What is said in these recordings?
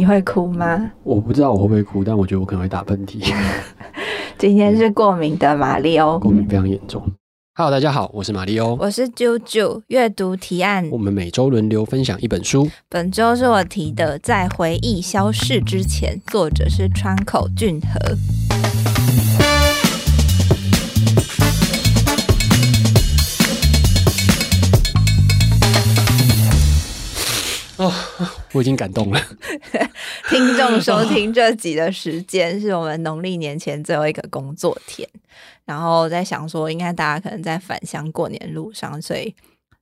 你会哭吗？我不知道我会不会哭，但我觉得我可能会打喷嚏。今天是过敏的马里欧，过敏非常严重。Hello，大家好，我是马里欧，我是啾啾。阅读提案，我们每周轮流分享一本书。本周是我提的《在回忆消逝之前》，作者是川口俊和。我已经感动了。听众收听这集的时间是我们农历年前最后一个工作天，然后在想说，应该大家可能在返乡过年路上，所以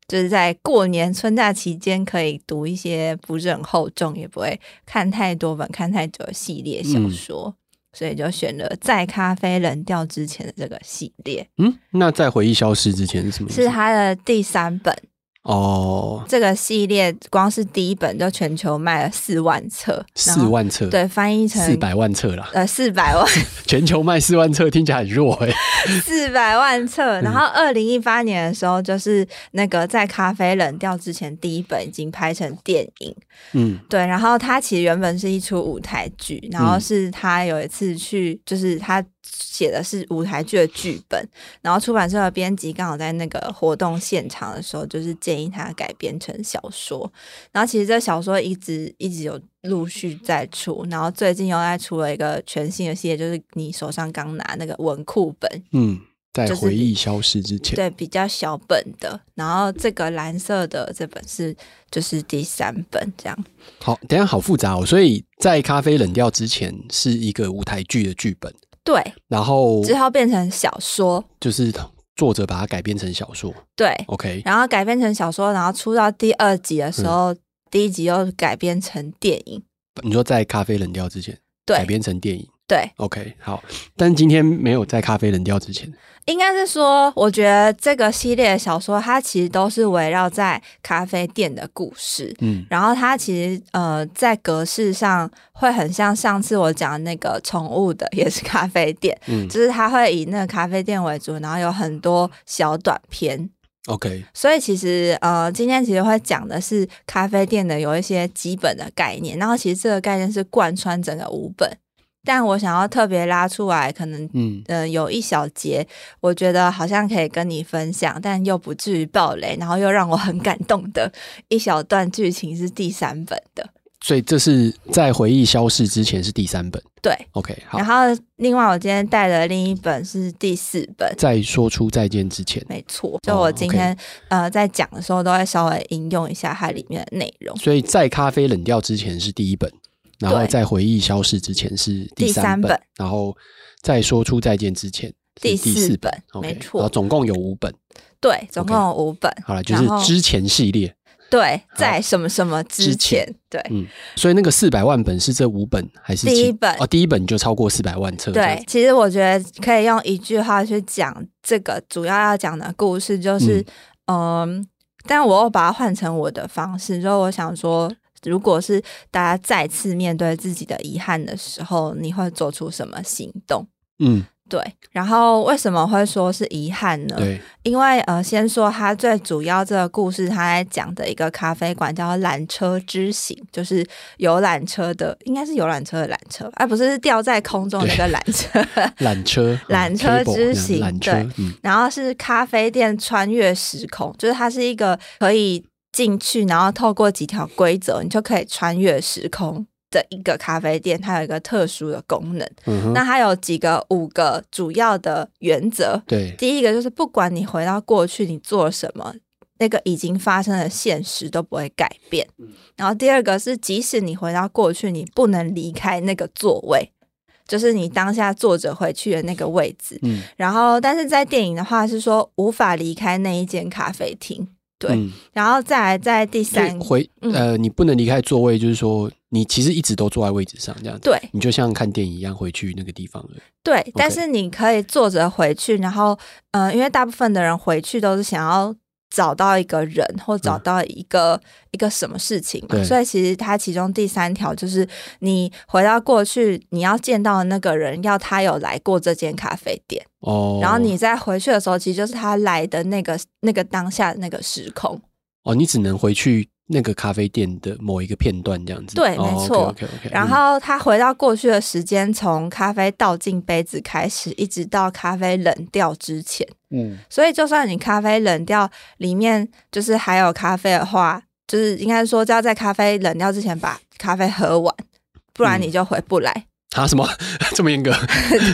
就是在过年春假期间可以读一些不是很厚重，也不会看太多本、看太久的系列小说，嗯、所以就选了在咖啡冷掉之前的这个系列。嗯，那在回忆消失之前是什么？是他的第三本。哦，这个系列光是第一本就全球卖了四万册，四万册，对，翻译成四百万册了，呃，四百万，全球卖四万册听起来很弱哎，四百万册。然后二零一八年的时候，就是那个在咖啡冷掉之前，第一本已经拍成电影，嗯，对。然后它其实原本是一出舞台剧，然后是他有一次去，就是他。写的是舞台剧的剧本，然后出版社的编辑刚好在那个活动现场的时候，就是建议他改编成小说。然后其实这小说一直一直有陆续在出，然后最近又在出了一个全新的系列，就是你手上刚拿那个文库本，嗯，在回忆消失之前，对，比较小本的。然后这个蓝色的这本是就是第三本，这样。好，等下好复杂哦。所以在咖啡冷掉之前是一个舞台剧的剧本。对，然后之后变成小说，就是作者把它改编成小说。对，OK，然后改编成小说，然后出到第二集的时候，嗯、第一集又改编成电影。你说在咖啡冷掉之前，对，改编成电影。对，OK，好，但今天没有在咖啡冷掉之前，应该是说，我觉得这个系列的小说，它其实都是围绕在咖啡店的故事，嗯，然后它其实呃在格式上会很像上次我讲的那个宠物的，也是咖啡店，嗯，就是它会以那个咖啡店为主，然后有很多小短篇，OK，所以其实呃今天其实会讲的是咖啡店的有一些基本的概念，然后其实这个概念是贯穿整个五本。但我想要特别拉出来，可能嗯、呃、有一小节，我觉得好像可以跟你分享，但又不至于暴雷，然后又让我很感动的一小段剧情是第三本的，所以这是在回忆消逝之前是第三本，对，OK 好。然后另外我今天带的另一本是第四本，在说出再见之前，没错，就我今天、哦 okay、呃在讲的时候都会稍微引用一下它里面的内容，所以在咖啡冷掉之前是第一本。然后在回忆消逝之前是第三本，然后在说出再见之前第四本，没错，然后总共有五本，对，总共有五本。好了，就是之前系列，对，在什么什么之前，对，嗯，所以那个四百万本是这五本还是第一本？哦，第一本就超过四百万册。对，其实我觉得可以用一句话去讲这个主要要讲的故事，就是嗯、呃，但我又把它换成我的方式，就我想说。如果是大家再次面对自己的遗憾的时候，你会做出什么行动？嗯，对。然后为什么会说是遗憾呢？对，因为呃，先说它最主要这个故事，他在讲的一个咖啡馆叫缆车之行，就是游览车的，应该是游览车的缆车，而、啊、不是是吊在空中的那个缆车。缆车，缆车之行。对、嗯，然后是咖啡店穿越时空，就是它是一个可以。进去，然后透过几条规则，你就可以穿越时空的一个咖啡店。它有一个特殊的功能。嗯、那它有几个五个主要的原则。对，第一个就是不管你回到过去，你做什么，那个已经发生的现实都不会改变。嗯、然后第二个是，即使你回到过去，你不能离开那个座位，就是你当下坐着回去的那个位置。嗯、然后，但是在电影的话是说无法离开那一间咖啡厅。对、嗯，然后再来在第三回，呃，你不能离开座位，就是说你其实一直都坐在位置上，这样子。对，你就像看电影一样回去那个地方了。对但是你可以坐着回去，然后，呃，因为大部分的人回去都是想要。找到一个人，或找到一个、嗯、一个什么事情嘛，所以其实它其中第三条就是，你回到过去，你要见到的那个人，要他有来过这间咖啡店哦。然后你再回去的时候，其实就是他来的那个那个当下的那个时空。哦，你只能回去那个咖啡店的某一个片段这样子。对，没错。Oh, okay, okay, okay, 然后他回到过去的时间，从咖啡倒进杯子开始，一直到咖啡冷掉之前。嗯，所以就算你咖啡冷掉，里面就是还有咖啡的话，就是应该说，就要在咖啡冷掉之前把咖啡喝完，不然你就回不来。嗯啊，什么 这么严格？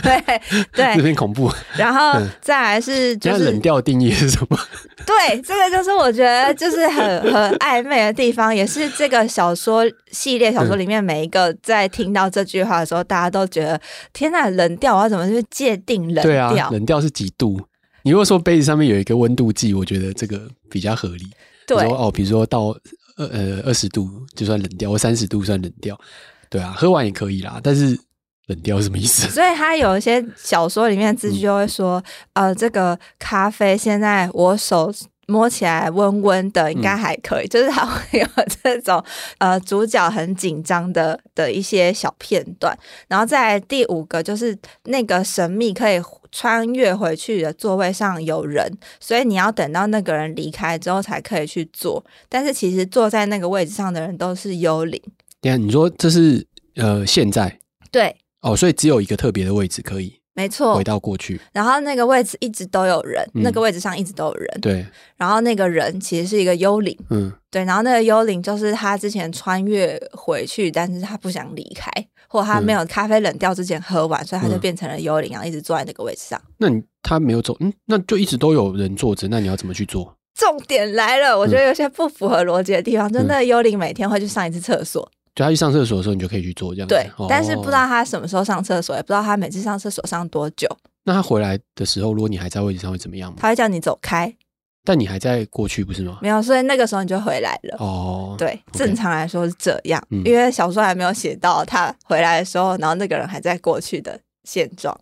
对 对，有点 恐怖。然后再来是，就是冷调定义是什么？对，这个就是我觉得就是很很暧昧的地方，也是这个小说系列小说里面每一个在听到这句话的时候，大家都觉得天呐，冷调我要怎么去界定冷调？对啊，冷调是几度？你如果说杯子上面有一个温度计，我觉得这个比较合理。对哦，比如说到呃呃二十度就算冷掉，或三十度算冷掉。对啊，喝完也可以啦，但是冷掉是什么意思？所以他有一些小说里面的字句就会说，嗯、呃，这个咖啡现在我手摸起来温温的，应该还可以。嗯、就是他会有这种呃主角很紧张的的一些小片段。然后在第五个就是那个神秘可以穿越回去的座位上有人，所以你要等到那个人离开之后才可以去坐。但是其实坐在那个位置上的人都是幽灵。对啊，你说这是呃现在对。哦，所以只有一个特别的位置可以，没错，回到过去。然后那个位置一直都有人，嗯、那个位置上一直都有人。对。然后那个人其实是一个幽灵，嗯，对。然后那个幽灵就是他之前穿越回去，但是他不想离开，或他没有咖啡冷掉之前喝完，嗯、所以他就变成了幽灵，然后一直坐在那个位置上。那你他没有走，嗯，那就一直都有人坐着，那你要怎么去做？重点来了，我觉得有些不符合逻辑的地方，嗯、就那个幽灵每天会去上一次厕所。就他去上厕所的时候，你就可以去做这样子。对，但是不知道他什么时候上厕所，也不知道他每次上厕所上多久。那他回来的时候，如果你还在位置上，会怎么样吗？他会叫你走开。但你还在过去，不是吗？没有，所以那个时候你就回来了。哦，对，正常来说是这样，因为小说还没有写到他回来的时候，然后那个人还在过去的现状。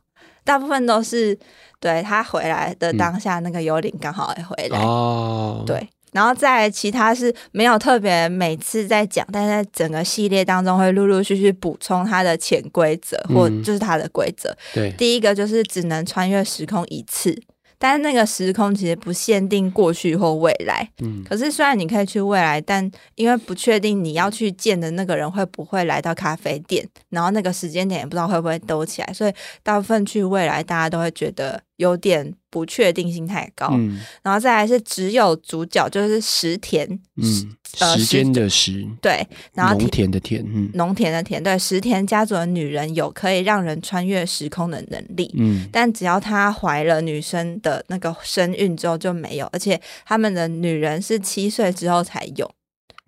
大部分都是对他回来的当下，那个幽灵刚好也回来。哦，对。然后在其他是没有特别每次在讲，但是在整个系列当中会陆陆续续补充它的潜规则，或就是它的规则。对，第一个就是只能穿越时空一次。但是那个时空其实不限定过去或未来，嗯，可是虽然你可以去未来，但因为不确定你要去见的那个人会不会来到咖啡店，然后那个时间点也不知道会不会兜起来，所以大部分去未来大家都会觉得有点不确定性太高。嗯，然后再来是只有主角就是石田，嗯，呃、时间的时，对，然后农田的田，嗯，农田的田，对，石田家族的女人有可以让人穿越时空的能力，嗯，但只要她怀了女生的。那个身孕之后就没有，而且他们的女人是七岁之后才有，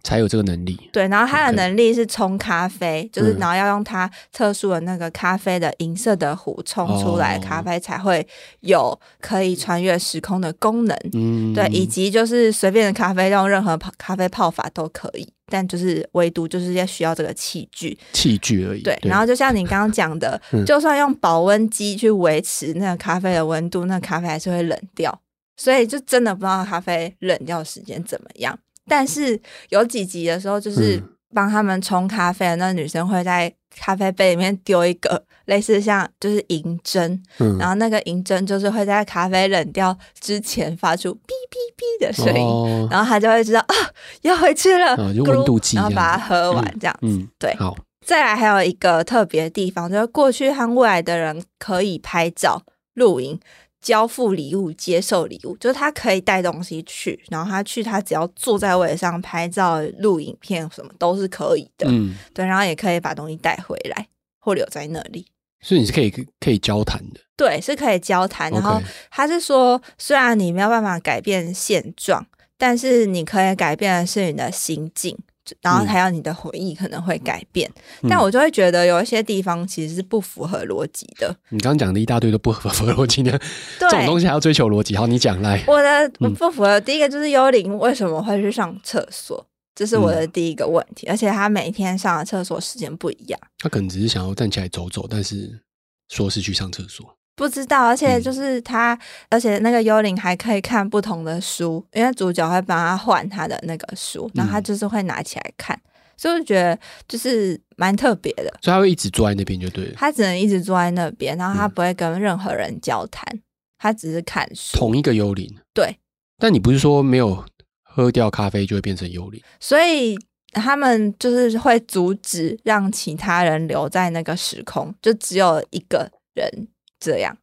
才有这个能力。对，然后他的能力是冲咖啡就是然后要用他特殊的那个咖啡的银色的壶冲出来咖啡才会有可以穿越时空的功能。嗯，对，以及就是随便的咖啡用任何泡咖啡泡法都可以。但就是唯独就是要需要这个器具，器具而已。对，对然后就像你刚刚讲的，嗯、就算用保温机去维持那个咖啡的温度，那个、咖啡还是会冷掉。所以就真的不知道咖啡冷掉时间怎么样。但是有几集的时候，就是帮他们冲咖啡的那个女生会在咖啡杯里面丢一个。类似像就是银针，嗯、然后那个银针就是会在咖啡冷掉之前发出哔哔哔的声音，哦、然后他就会知道啊要回去了，啊、就温度计，然后把它喝完这样子。嗯嗯、对，好。再来还有一个特别的地方，就是过去和未来的人可以拍照、录影。交付礼物、接受礼物，就是他可以带东西去，然后他去，他只要坐在位上拍照、录影片，什么都是可以的。嗯，对，然后也可以把东西带回来或留在那里。所以你是可以可以交谈的，对，是可以交谈。然后他是说，虽然你没有办法改变现状，但是你可以改变的是你的心境，然后还有你的回忆可能会改变。嗯、但我就会觉得有一些地方其实是不符合逻辑的。你刚刚讲的一大堆都不符合逻辑的，这种东西还要追求逻辑？好，你讲来。我的不符合，嗯、第一个就是幽灵为什么会去上厕所？这是我的第一个问题，嗯、而且他每天上的厕所时间不一样。他可能只是想要站起来走走，但是说是去上厕所，不知道。而且就是他，嗯、而且那个幽灵还可以看不同的书，因为主角会帮他换他的那个书，然后他就是会拿起来看，嗯、所以我觉得就是蛮特别的。所以他会一直坐在那边就对了，他只能一直坐在那边，然后他不会跟任何人交谈，嗯、他只是看书。同一个幽灵，对。但你不是说没有？喝掉咖啡就会变成幽灵，所以他们就是会阻止让其他人留在那个时空，就只有一个人这样。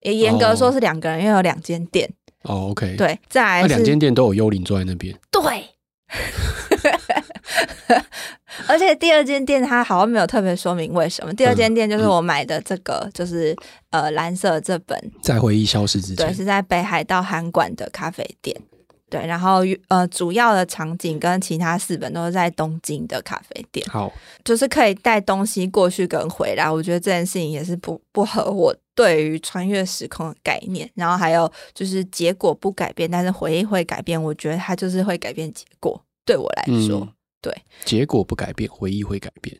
也严格说是两个人，哦、因为有两间店。哦，OK，对，再来两间店都有幽灵坐在那边。对。而且第二间店它好像没有特别说明为什么。第二间店就是我买的这个，嗯、就是呃蓝色这本，在回忆消失之前，对，是在北海道韩馆的咖啡店。对，然后呃主要的场景跟其他四本都是在东京的咖啡店。好，就是可以带东西过去跟回来。我觉得这件事情也是不不合我对于穿越时空的概念。然后还有就是结果不改变，但是回忆会改变。我觉得它就是会改变结果。对我来说。嗯对，结果不改变，回忆会改变，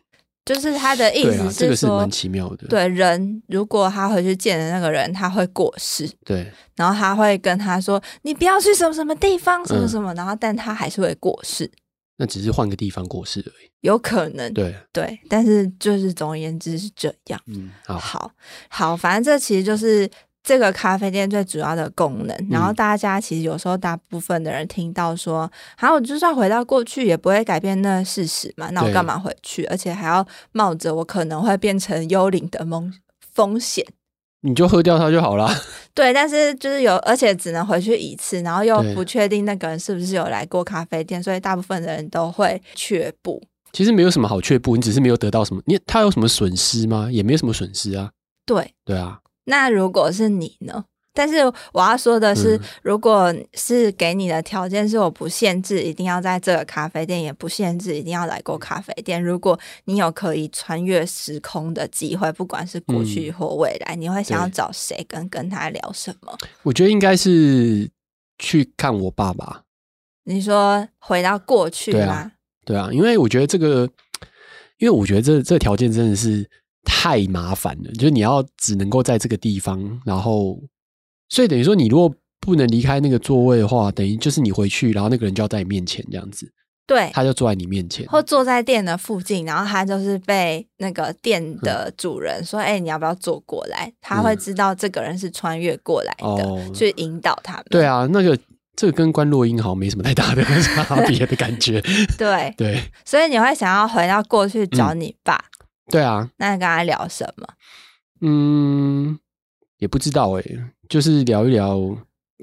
就是他的意思是说，这个是蛮奇妙的。对，人如果他回去见的那个人，他会过世，对，然后他会跟他说：“你不要去什么什么地方，什么什么。嗯”然后，但他还是会过世。那只是换个地方过世而已，有可能。对对，但是就是总而言之是这样。嗯，好，好，好，反正这其实就是。这个咖啡店最主要的功能，然后大家其实有时候大部分的人听到说，好、嗯，我就算回到过去也不会改变那事实嘛，那我干嘛回去？而且还要冒着我可能会变成幽灵的风风险？你就喝掉它就好了。对，但是就是有，而且只能回去一次，然后又不确定那个人是不是有来过咖啡店，所以大部分的人都会却步。其实没有什么好却步，你只是没有得到什么，你他有什么损失吗？也没有什么损失啊。对，对啊。那如果是你呢？但是我要说的是，嗯、如果是给你的条件是我不限制一定要在这个咖啡店，也不限制一定要来过咖啡店。如果你有可以穿越时空的机会，不管是过去或未来，嗯、你会想要找谁跟跟他聊什么？我觉得应该是去看我爸爸。你说回到过去吗？对啊，对啊，因为我觉得这个，因为我觉得这这条件真的是。太麻烦了，就是你要只能够在这个地方，然后，所以等于说，你如果不能离开那个座位的话，等于就是你回去，然后那个人就要在你面前这样子，对，他就坐在你面前，或坐在店的附近，然后他就是被那个店的主人说：“哎、嗯欸，你要不要坐过来？”他会知道这个人是穿越过来的，嗯、去引导他们。对啊，那个这个跟关落阴好像没什么太大的 差别的感觉。对对，所以你会想要回到过去找你爸。嗯对啊，那你跟他聊什么？嗯，也不知道哎、欸，就是聊一聊。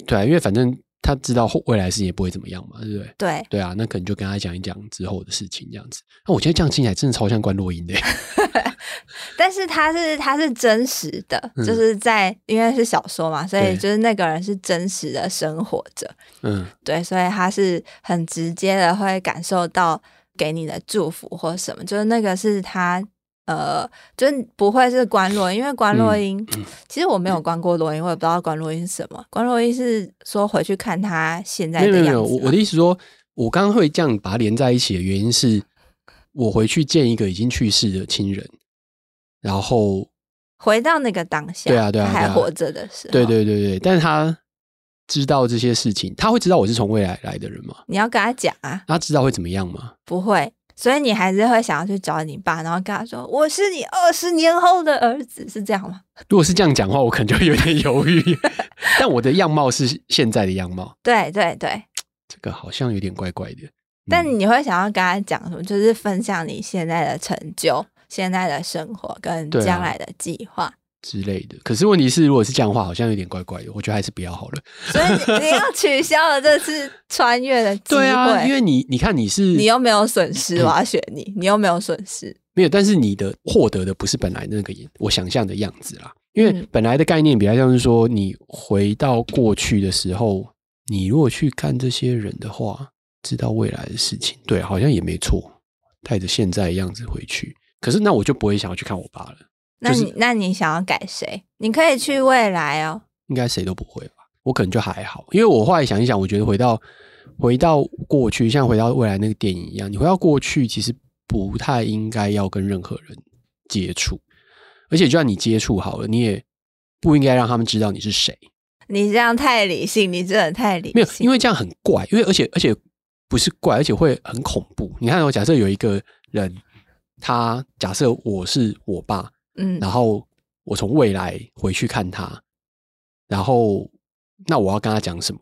对啊，因为反正他知道未来事情也不会怎么样嘛，对不对？对对啊，那可能就跟他讲一讲之后的事情这样子。那我觉得这样听起来真的超像观落音的、欸 但是他是他是真实的，就是在、嗯、因为是小说嘛，所以就是那个人是真实的生活着。嗯，对，所以他是很直接的会感受到给你的祝福或什么，就是那个是他。呃，就是不会是关落阴，因为关落音，嗯、其实我没有关过落音，我也不知道关落音是什么。关落音是说回去看他现在的样子。没有没有，我我的意思说，我刚刚会这样把它连在一起的原因是，我回去见一个已经去世的亲人，然后回到那个当下，对啊对啊，还活着的时候，对对对对，但是他知道这些事情，他会知道我是从未来来的人吗？你要跟他讲啊，他知道会怎么样吗？不会。所以你还是会想要去找你爸，然后跟他说：“我是你二十年后的儿子。”是这样吗？如果是这样讲话，我可能就会有点犹豫。但我的样貌是现在的样貌。对对对，这个好像有点怪怪的。但你会想要跟他讲什么？就是分享你现在的成就、现在的生活跟将来的计划。之类的，可是问题是，如果是这样的话，好像有点怪怪的。我觉得还是不要好了。所以你要取消了这次穿越的机会。对啊，因为你你看你是你又没有损失，我要选你，你又没有损失。没有，但是你的获得的不是本来那个我想象的样子啦。因为本来的概念比较像是说，你回到过去的时候，你如果去看这些人的话，知道未来的事情，对，好像也没错。带着现在的样子回去，可是那我就不会想要去看我爸了。那你、就是、那你想要改谁？你可以去未来哦。应该谁都不会吧？我可能就还好，因为我后来想一想，我觉得回到回到过去，像回到未来那个电影一样，你回到过去其实不太应该要跟任何人接触，而且就算你接触好了，你也不应该让他们知道你是谁。你这样太理性，你真的太理性。没有，因为这样很怪，因为而且而且不是怪，而且会很恐怖。你看，我假设有一个人，他假设我是我爸。嗯，然后我从未来回去看他，然后那我要跟他讲什么？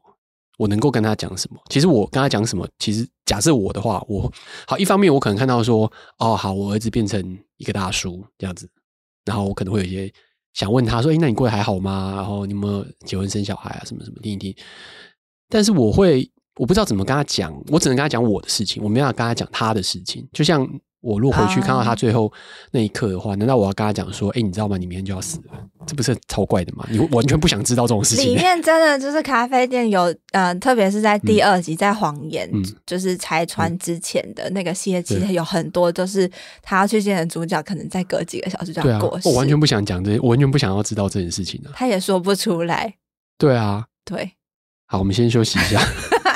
我能够跟他讲什么？其实我跟他讲什么？其实假设我的话，我好一方面我可能看到说，哦，好，我儿子变成一个大叔这样子，然后我可能会有一些想问他说，哎，那你过得还好吗？然后你有没有结婚生小孩啊？什么什么听一听。但是我会，我不知道怎么跟他讲，我只能跟他讲我的事情，我没办法跟他讲他的事情，就像。我如果回去看到他最后那一刻的话，难道我要跟他讲说：“哎，你知道吗？你明天就要死了。”这不是超怪的吗？你完全不想知道这种事情。里面真的就是咖啡店有，呃，特别是在第二集在谎言，就是拆穿之前的那个系列，其实有很多就是他要去见的主角，可能再隔几个小时就要过世。我完全不想讲这些，我完全不想要知道这件事情的。他也说不出来。对啊，对。好，我们先休息一下。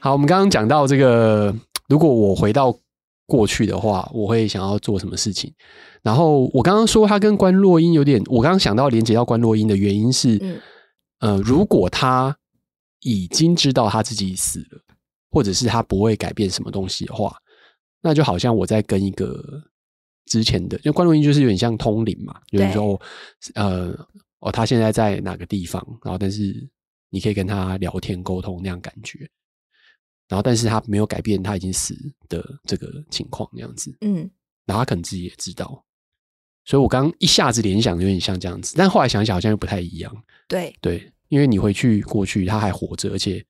好，我们刚刚讲到这个，如果我回到过去的话，我会想要做什么事情？然后我刚刚说他跟关洛英有点，我刚刚想到连接到关洛英的原因是，嗯、呃，如果他已经知道他自己死了，或者是他不会改变什么东西的话，那就好像我在跟一个之前的，因为关洛英就是有点像通灵嘛，有人说，呃，哦，他现在在哪个地方，然后但是你可以跟他聊天沟通那样感觉。然后，但是他没有改变他已经死的这个情况，那样子。嗯，然后他可能自己也知道，所以我刚刚一下子联想有点像这样子，但后来想想好像又不太一样。对对，因为你回去过去，他还活着，而且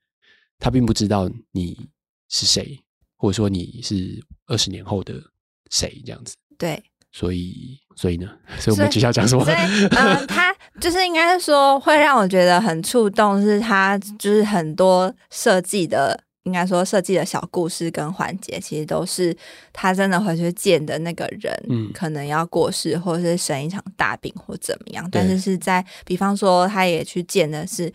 他并不知道你是谁，或者说你是二十年后的谁这样子。对，所以所以呢，所以我们接下来讲什么？嗯、呃，他就是应该说会让我觉得很触动，是他就是很多设计的。应该说，设计的小故事跟环节，其实都是他真的回去见的那个人，嗯，可能要过世，或者是生一场大病，或怎么样。但是是在，比方说，他也去见的是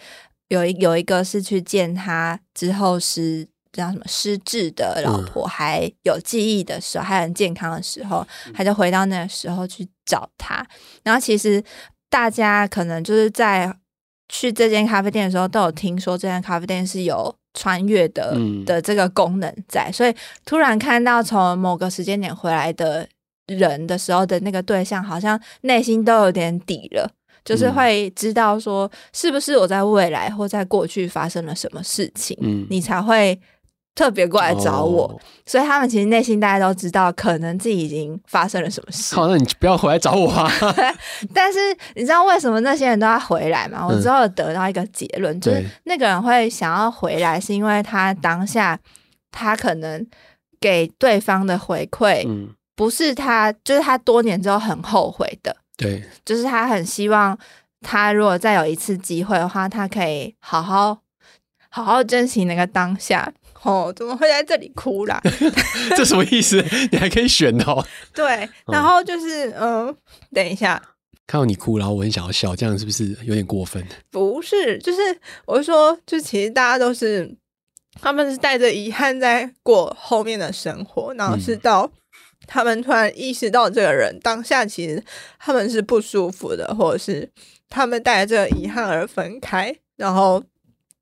有一有一个是去见他之后是叫什么失智的老婆，还有记忆的时候，还很健康的时候，他就回到那个时候去找他。然后其实大家可能就是在去这间咖啡店的时候，都有听说这间咖啡店是有。穿越的的这个功能在，所以突然看到从某个时间点回来的人的时候的那个对象，好像内心都有点底了，就是会知道说是不是我在未来或在过去发生了什么事情，嗯，你才会。特别过来找我，哦，所以他们其实内心大家都知道，可能自己已经发生了什么事。好，那你不要回来找我啊！但是你知道为什么那些人都要回来吗？我之后得到一个结论，嗯，就是那个人会想要回来，是因为他当下他可能给对方的回馈，不是他，就是他多年之后很后悔的。对，就是他很希望他如果再有一次机会的话，他可以好好好好珍惜那个当下。哦，怎么会在这里哭啦？这什么意思？你还可以选哦。对，然后就是，嗯、呃，等一下，看到你哭，然后我很想要笑，这样是不是有点过分？不是，就是我是说，就其实大家都是，他们是带着遗憾在过后面的生活，然后是到他们突然意识到这个人当下其实他们是不舒服的，或者是他们带着这个遗憾而分开，然后。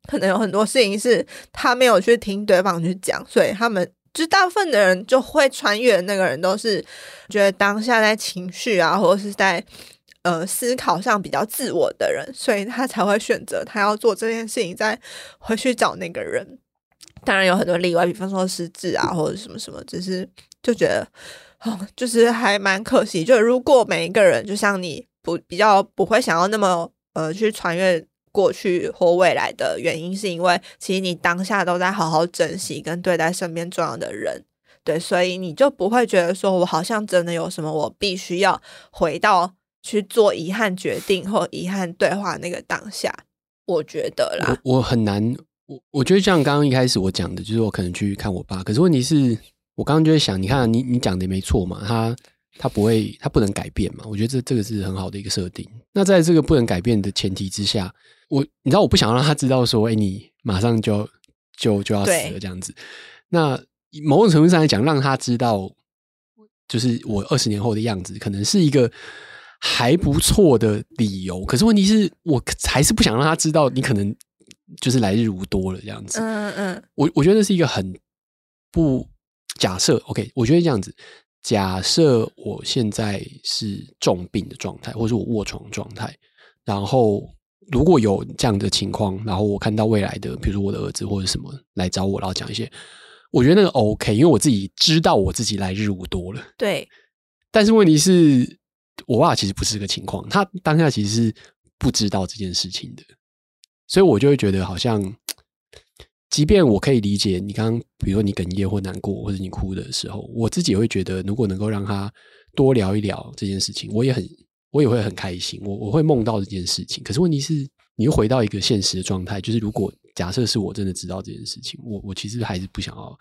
可能有很多事情是他没有去听对方去讲，所以他们就大部分的人就会穿越的那个人都是觉得当下在情绪啊，或者是在呃思考上比较自我的人，所以他才会选择他要做这件事情，再回去找那个人。当然有很多例外，比方说失智啊，或者什么什么，只是就觉得哦，就是还蛮可惜。就如果每一个人就像你不比较不会想要那么呃去穿越。过去或未来的原因，是因为其实你当下都在好好珍惜跟对待身边重要的人，对，所以你就不会觉得说我好像真的有什么，我必须要回到去做遗憾决定或遗憾对话那个当下。我觉得啦，我，我很难，我我觉得像刚刚一开始我讲的，就是我可能去看我爸，可是问题是我刚刚就在想，你看你你讲的也没错嘛，他。他不会，他不能改变嘛？我觉得这这个是很好的一个设定。那在这个不能改变的前提之下，我你知道，我不想让他知道说，哎，你马上就就就要死了这样子。那某种程度上来讲，让他知道，就是我二十年后的样子，可能是一个还不错的理由。可是问题是我还是不想让他知道，你可能就是来日无多了这样子。嗯嗯，我我觉得是一个很不假设。OK，我觉得这样子。假设我现在是重病的状态，或是我卧床状态，然后如果有这样的情况，然后我看到未来的，比如说我的儿子或者什么来找我，然后讲一些，我觉得那个 OK，因为我自己知道我自己来日无多了。对。但是问题是，我爸其实不是这个情况，他当下其实是不知道这件事情的，所以我就会觉得好像。即便我可以理解你刚刚，比如说你哽咽或难过，或者你哭的时候，我自己也会觉得，如果能够让他多聊一聊这件事情，我也很，我也会很开心。我我会梦到这件事情。可是问题是，你又回到一个现实的状态，就是如果假设是我真的知道这件事情，我我其实还是不想要，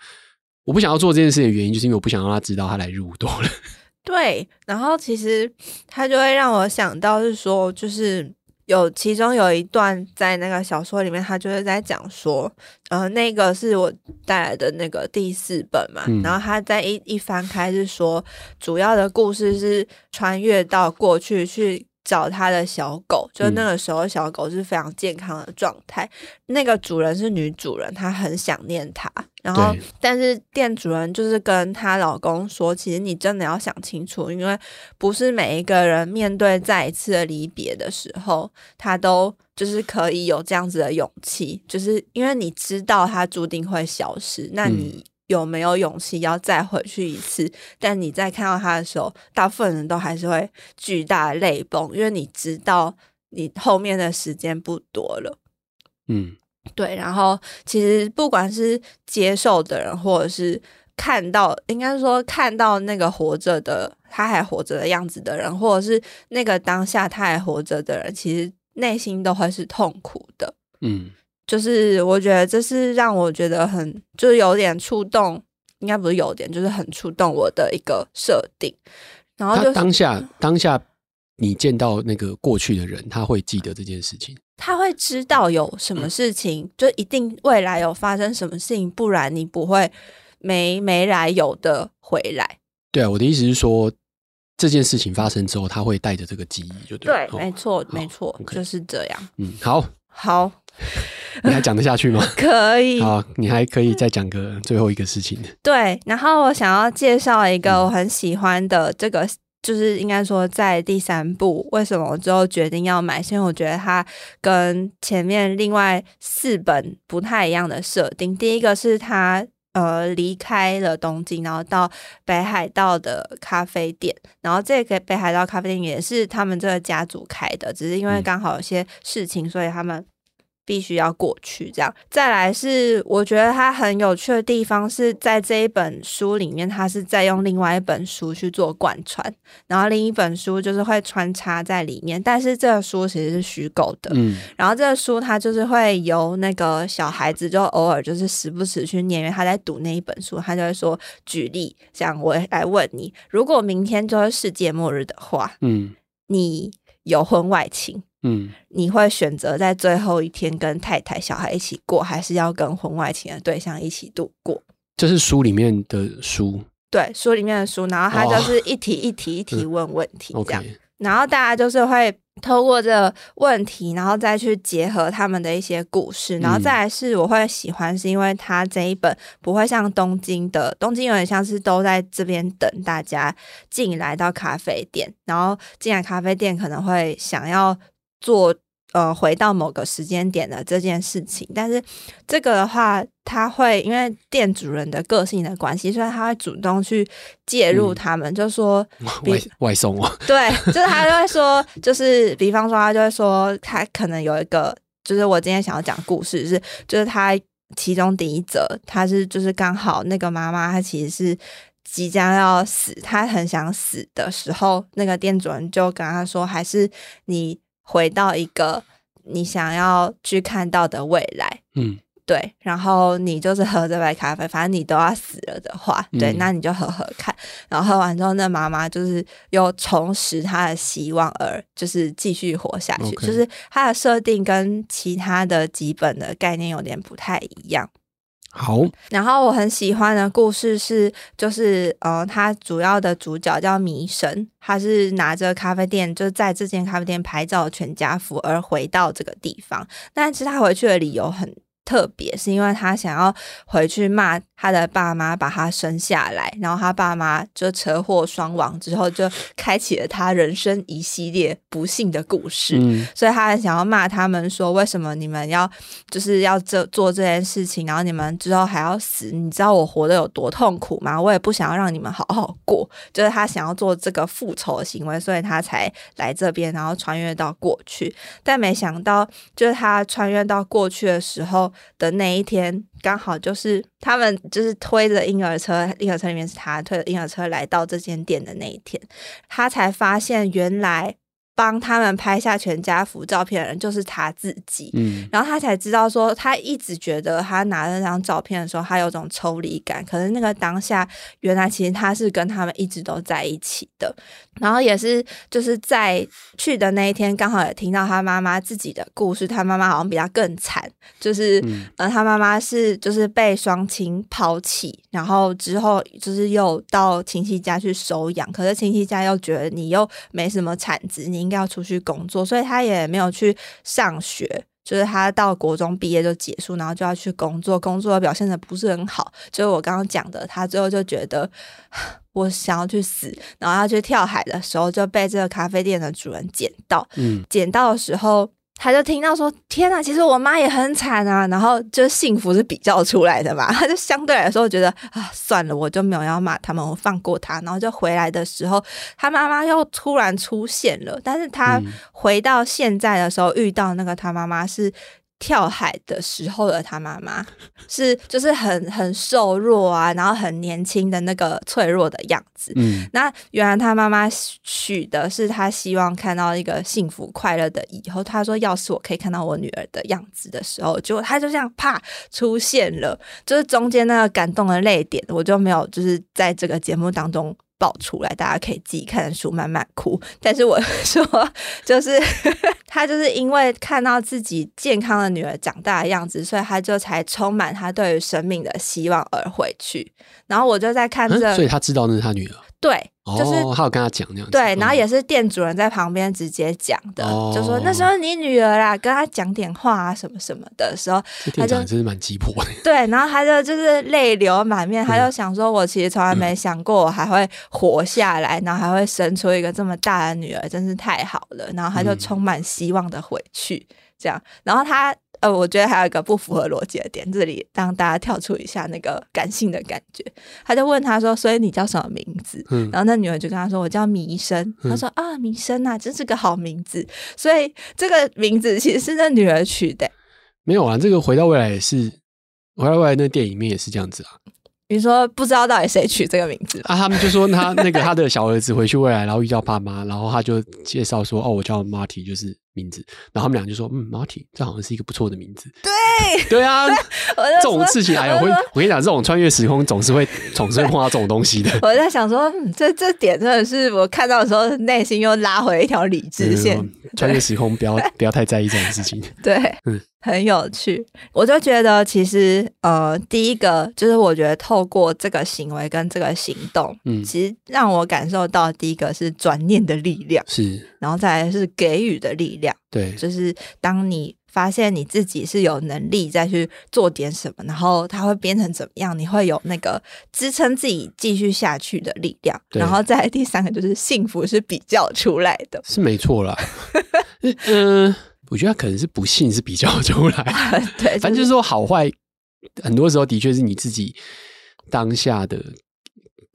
我不想要做这件事的原因，就是因为我不想让他知道他来入多了。对，然后其实他就会让我想到是说，就是。有其中有一段在那个小说里面，他就是在讲说，呃，那个是我带来的那个第四本嘛，嗯、然后他在一一翻开是说，主要的故事是穿越到过去去。找他的小狗，就那个时候小狗是非常健康的状态。嗯、那个主人是女主人，她很想念它。然后，但是店主人就是跟她老公说：“其实你真的要想清楚，因为不是每一个人面对再一次的离别的时候，他都就是可以有这样子的勇气。就是因为你知道他注定会消失，那你。嗯”有没有勇气要再回去一次？但你在看到他的时候，大部分人都还是会巨大的泪崩，因为你知道你后面的时间不多了。嗯，对。然后其实不管是接受的人，或者是看到，应该说看到那个活着的他还活着的样子的人，或者是那个当下他还活着的人，其实内心都会是痛苦的。嗯。就是我觉得这是让我觉得很就是有点触动，应该不是有点，就是很触动我的一个设定。然后就是当下当下你见到那个过去的人，他会记得这件事情，他会知道有什么事情，就一定未来有发生什么事情，不然你不会没没来由的回来。对啊，我的意思是说，这件事情发生之后，他会带着这个记忆，就对，对，没错，没错，就是这样。嗯，好，好。你还讲得下去吗？可以。好，你还可以再讲个最后一个事情。对，然后我想要介绍一个我很喜欢的这个，嗯、就是应该说在第三部，为什么我最后决定要买？因为我觉得它跟前面另外四本不太一样的设定。第一个是他呃离开了东京，然后到北海道的咖啡店，然后这个北海道咖啡店也是他们这个家族开的，只是因为刚好有些事情，所以他们。必须要过去，这样。再来是，我觉得它很有趣的地方是在这一本书里面，它是在用另外一本书去做贯穿，然后另一本书就是会穿插在里面。但是这个书其实是虚构的，嗯。然后这个书它就是会由那个小孩子就偶尔就是时不时去念，因为他在读那一本书，他就会说举例，这样我来问你，如果明天就是世界末日的话，嗯，你有婚外情？嗯，你会选择在最后一天跟太太、小孩一起过，还是要跟婚外情的对象一起度过？这是书里面的书，对，书里面的书。然后他就是一题一题一题问问题，这样。哦嗯 okay、然后大家就是会透过这个问题，然后再去结合他们的一些故事。然后再来是我会喜欢，是因为他这一本不会像东京的，东京有点像是都在这边等大家进来到咖啡店，然后进来咖啡店可能会想要。做呃，回到某个时间点的这件事情，但是这个的话，他会因为店主人的个性的关系，所以他会主动去介入他们，嗯、就说外外送哦，对，就是他就会说，就是比方说，他就会说，他可能有一个，就是我今天想要讲故事是，就是他其中第一则，他是就是刚好那个妈妈，她其实是即将要死，她很想死的时候，那个店主人就跟他说，还是你。回到一个你想要去看到的未来，嗯，对，然后你就是喝这杯咖啡，反正你都要死了的话，对，嗯、那你就喝喝看，然后喝完之后，那妈妈就是又重拾她的希望，而就是继续活下去。就是它的设定跟其他的几本的概念有点不太一样。好，然后我很喜欢的故事是，就是呃，他主要的主角叫迷神，他是拿着咖啡店，就是在这间咖啡店拍照全家福而回到这个地方，但是他回去的理由很特别，是因为他想要回去骂他的爸妈把他生下来，然后他爸妈就车祸双亡之后，就开启了他人生一系列不幸的故事。嗯，所以他很想要骂他们说，为什么你们要就是要这做这件事情，然后你们之后还要死？你知道我活得有多痛苦吗？我也不想要让你们好好过，就是他想要做这个复仇的行为，所以他才来这边，然后穿越到过去。但没想到，就是他穿越到过去的时候。的那一天，刚好就是他们就是推着婴儿车，婴儿车里面是他推着婴儿车来到这间店的那一天，他才发现原来。帮他们拍下全家福照片的人就是他自己，嗯，然后他才知道说，他一直觉得他拿那张照片的时候，他有种抽离感，可是那个当下，原来其实他是跟他们一直都在一起的。然后也是就是在去的那一天，刚好也听到他妈妈自己的故事，他妈妈好像比他更惨，就是、嗯、呃，他妈妈是就是被双亲抛弃，然后之后就是又到亲戚家去收养，可是亲戚家又觉得你又没什么产值，你。应该要出去工作，所以他也没有去上学。就是他到国中毕业就结束，然后就要去工作，工作表现的不是很好。就是我刚刚讲的，他最后就觉得我想要去死，然后要去跳海的时候就被这个咖啡店的主人捡到。嗯，捡到的时候。他就听到说：“天呐，其实我妈也很惨啊。”然后就幸福是比较出来的嘛。他就相对来说觉得啊，算了，我就没有要骂他们，我放过他。然后就回来的时候，他妈妈又突然出现了。但是他回到现在的时候，遇到那个他妈妈是。跳海的时候的他妈妈是就是很很瘦弱啊，然后很年轻的那个脆弱的样子。嗯，那原来他妈妈许的是他希望看到一个幸福快乐的以后。他说：“要是我可以看到我女儿的样子的时候，结果他就这样啪出现了，就是中间那个感动的泪点，我就没有就是在这个节目当中。”爆出来，大家可以自己看书慢慢哭。但是我说，就是 他就是因为看到自己健康的女儿长大的样子，所以他就才充满他对于生命的希望而回去。然后我就在看这，所以他知道那是他女儿。对，就是他有跟他讲那样子。对，然后也是店主人在旁边直接讲的，哦、就说那时候你女儿啦，跟他讲点话啊什么什么的时候，他就真是蛮急迫的。对，然后他就就是泪流满面，他就想说，我其实从来没想过我还会活下来，然后还会生出一个这么大的女儿，真是太好了。然后他就充满希望的回去，这样，然后他。呃，我觉得还有一个不符合逻辑的点，这里让大家跳出一下那个感性的感觉。他就问他说：“所以你叫什么名字？”嗯、然后那女儿就跟他说：“我叫弥生。嗯”他说：“啊，弥生啊，真是个好名字。”所以这个名字其实是那女儿取的。没有啊，这个回到未来也是，回到未来那电影里面也是这样子啊。比如说，不知道到底谁取这个名字啊？他们就说他那个他的小儿子回去未来，然后遇到爸妈，然后他就介绍说：“哦，我叫 Marty，就是。”名字，然后他们俩就说：“嗯，Marty，这好像是一个不错的名字。”对，对啊，这种事情，哎呀，我我跟你讲，这种穿越时空总是会总是会碰到这种东西的。我在想说，嗯、这这点真的是我看到的时候，内心又拉回一条理智线。穿越时空，不要不要太在意这种事情。对，嗯，很有趣。我就觉得，其实呃，第一个就是我觉得透过这个行为跟这个行动，嗯，其实让我感受到第一个是转念的力量，是，然后再来是给予的力量。对，就是当你发现你自己是有能力再去做点什么，然后它会变成怎么样，你会有那个支撑自己继续下去的力量。然后再第三个就是幸福是比较出来的，是没错啦。嗯、呃，我觉得可能是不幸是比较出来，对，反正就是说好坏，很多时候的确是你自己当下的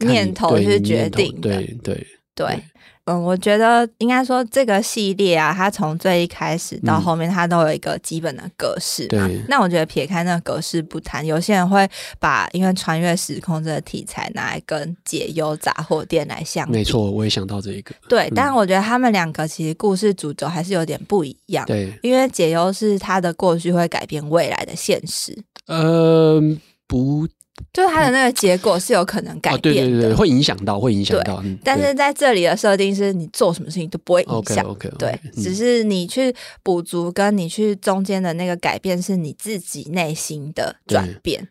念头是决定的，对对对。对嗯，我觉得应该说这个系列啊，它从最一开始到后面，它都有一个基本的格式嘛。对。那我觉得撇开那个格式不谈，有些人会把因为穿越时空这个题材拿来跟解忧杂货店来相比。没错，我也想到这一个。对，但我觉得他们两个其实故事主轴还是有点不一样。对。因为解忧是他的过去会改变未来的现实。呃，不。就是它的那个结果是有可能改变的，对对对，会影响到，会影响到。但是在这里的设定是你做什么事情都不会影响，OK，对，只是你去补足，跟你去中间的那个改变是你自己内心的转变。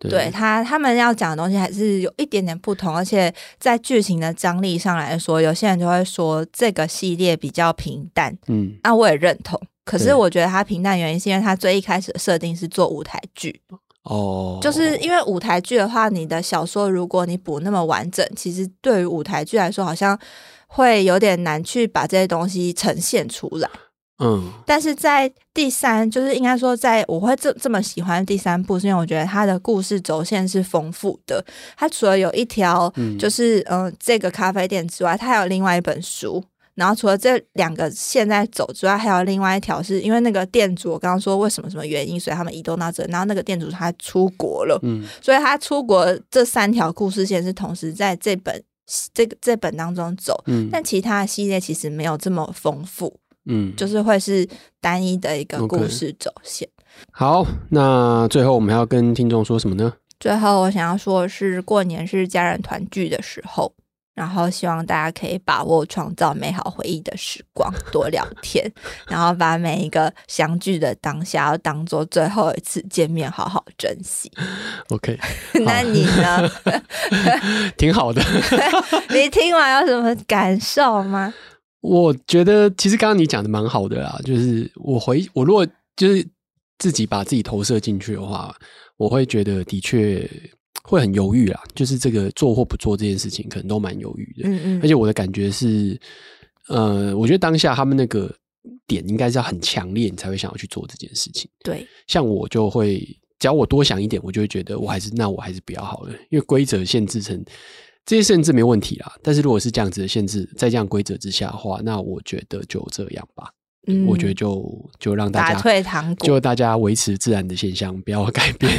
对他，他们要讲的东西还是有一点点不同，而且在剧情的张力上来说，有些人就会说这个系列比较平淡，嗯，那我也认同。可是我觉得它平淡原因是因为它最一开始的设定是做舞台剧。哦，就是因为舞台剧的话，你的小说如果你补那么完整，其实对于舞台剧来说，好像会有点难去把这些东西呈现出来。嗯，但是在第三，就是应该说，在我会这这么喜欢第三部，是因为我觉得它的故事轴线是丰富的。它除了有一条，就是嗯、呃，这个咖啡店之外，它还有另外一本书。然后除了这两个线在走之外，还有另外一条是因为那个店主，我刚刚说为什么什么原因，所以他们移动到这。然后那个店主他出国了，嗯，所以他出国这三条故事线是同时在这本这个这本当中走，嗯，但其他的系列其实没有这么丰富，嗯，就是会是单一的一个故事走线。Okay. 好，那最后我们还要跟听众说什么呢？最后我想要说的是，过年是家人团聚的时候。然后希望大家可以把握创造美好回忆的时光，多聊天，然后把每一个相聚的当下要当做最后一次见面，好好珍惜。OK，那你呢？挺好的。你听完有什么感受吗？我觉得其实刚刚你讲的蛮好的啦，就是我回我如果就是自己把自己投射进去的话，我会觉得的确。会很犹豫啦，就是这个做或不做这件事情，可能都蛮犹豫的。嗯嗯。而且我的感觉是，呃，我觉得当下他们那个点应该是要很强烈，你才会想要去做这件事情。对。像我就会，只要我多想一点，我就会觉得我还是那我还是比较好的，因为规则限制成这些限制没问题啦。但是如果是这样子的限制，在这样规则之下的话，那我觉得就这样吧。嗯，我觉得就就让大家打退堂鼓，就大家维持自然的现象，不要改变，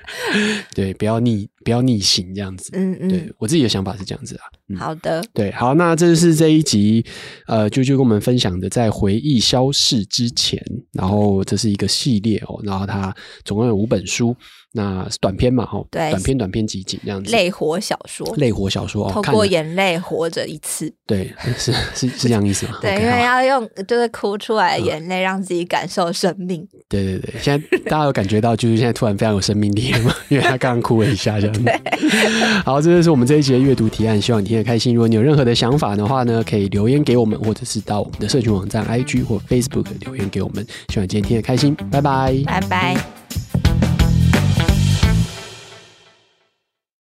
对，不要逆，不要逆行这样子。嗯嗯，对我自己的想法是这样子啊。嗯、好的，对，好，那这是这一集，呃，就就跟我们分享的，在回忆消逝之前，然后这是一个系列哦，然后它总共有五本书。那是短篇嘛，哈，对，短篇短篇集锦这样子，泪活小说，泪活小说，透过眼泪活着一次，对，是是是这样意思吗？对，因为要用就是哭出来的眼泪，让自己感受生命。对对对，现在大家有感觉到，就是现在突然非常有生命力了吗？因为他刚刚哭了一下，这样子。好，这就是我们这一集的阅读提案，希望你听得开心。如果你有任何的想法的话呢，可以留言给我们，或者是到我们的社群网站 IG 或 Facebook 留言给我们。希望你今天听得开心，拜拜，拜拜。